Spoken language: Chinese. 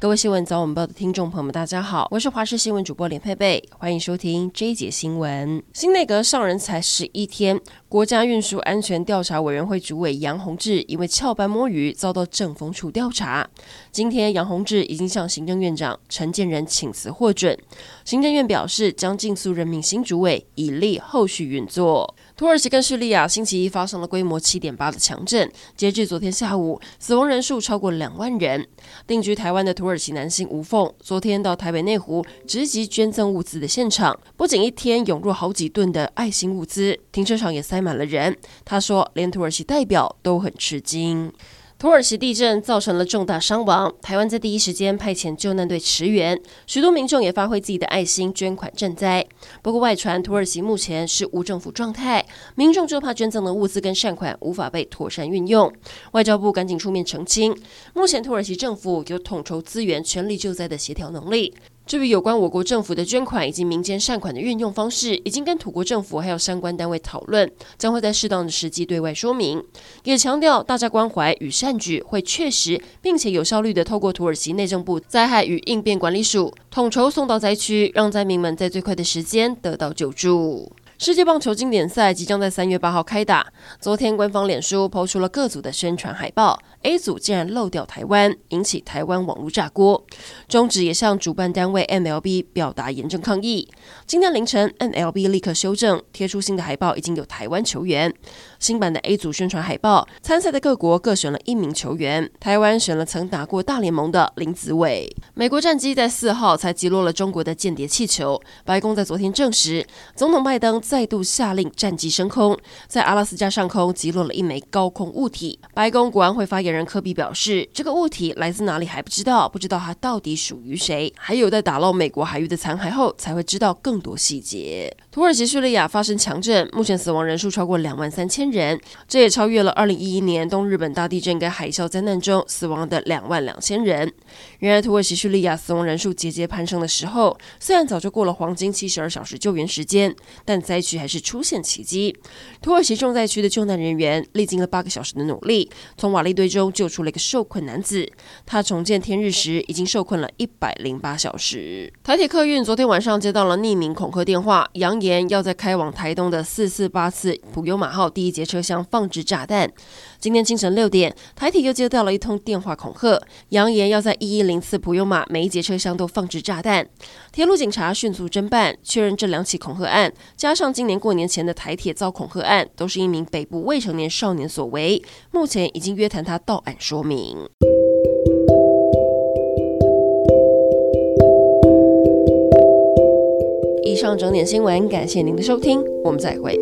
各位新闻早晚报的听众朋友们，大家好，我是华视新闻主播连佩佩，欢迎收听这一节新闻。新内阁上任才十一天，国家运输安全调查委员会主委杨宏志因为翘班摸鱼遭到政风处调查。今天杨宏志已经向行政院长陈建仁请辞获准，行政院表示将尽速任命新主委，以利后续运作。土耳其跟叙利亚星期一发生了规模七点八的强震，截至昨天下午，死亡人数超过两万人。定居台湾的土耳其男性吴凤，昨天到台北内湖直击捐赠物资的现场，不仅一天涌入好几吨的爱心物资，停车场也塞满了人。他说，连土耳其代表都很吃惊。土耳其地震造成了重大伤亡，台湾在第一时间派遣救难队驰援，许多民众也发挥自己的爱心捐款赈灾。不过外传土耳其目前是无政府状态，民众就怕捐赠的物资跟善款无法被妥善运用。外交部赶紧出面澄清，目前土耳其政府有统筹资源、全力救灾的协调能力。至于有关我国政府的捐款以及民间善款的运用方式，已经跟土国政府还有相关单位讨论，将会在适当的时机对外说明。也强调大家关怀与善举会确实并且有效率的透过土耳其内政部灾害与应变管理署统筹送到灾区，让灾民们在最快的时间得到救助。世界棒球经典赛即将在三月八号开打。昨天，官方脸书抛出了各组的宣传海报，A 组竟然漏掉台湾，引起台湾网络炸锅。中职也向主办单位 MLB 表达严正抗议。今天凌晨，MLB 立刻修正，贴出新的海报，已经有台湾球员。新版的 A 组宣传海报，参赛的各国各选了一名球员，台湾选了曾打过大联盟的林子伟。美国战机在四号才击落了中国的间谍气球。白宫在昨天证实，总统拜登再度下令战机升空，在阿拉斯加上空击落了一枚高空物体。白宫国安会发言人科比表示，这个物体来自哪里还不知道，不知道它到底属于谁，还有在打捞美国海域的残骸后才会知道更多细节。土耳其叙利亚发生强震，目前死亡人数超过两万三千人，这也超越了二零一一年东日本大地震跟海啸灾难中死亡的两万两千人。原来土耳其叙利亚死亡人数节节攀升的时候，虽然早就过了黄金七十二小时救援时间，但灾区还是出现奇迹。土耳其重灾区的救难人员历经了八个小时的努力，从瓦砾堆中救出了一个受困男子。他重见天日时已经受困了一百零八小时。台铁客运昨天晚上接到了匿名恐吓电话，扬言要在开往台东的四四八次普悠玛号第一节车厢放置炸弹。今天清晨六点，台铁又接到了一通电话恐吓，扬言要在一一零次普悠玛每一节车厢都放置炸弹。铁路警察迅速侦办，确认这两起恐吓案，加上今年过年前的台铁遭恐吓案，都是一名北部未成年少年所为。目前已经约谈他到案说明。以上整点新闻，感谢您的收听，我们再会。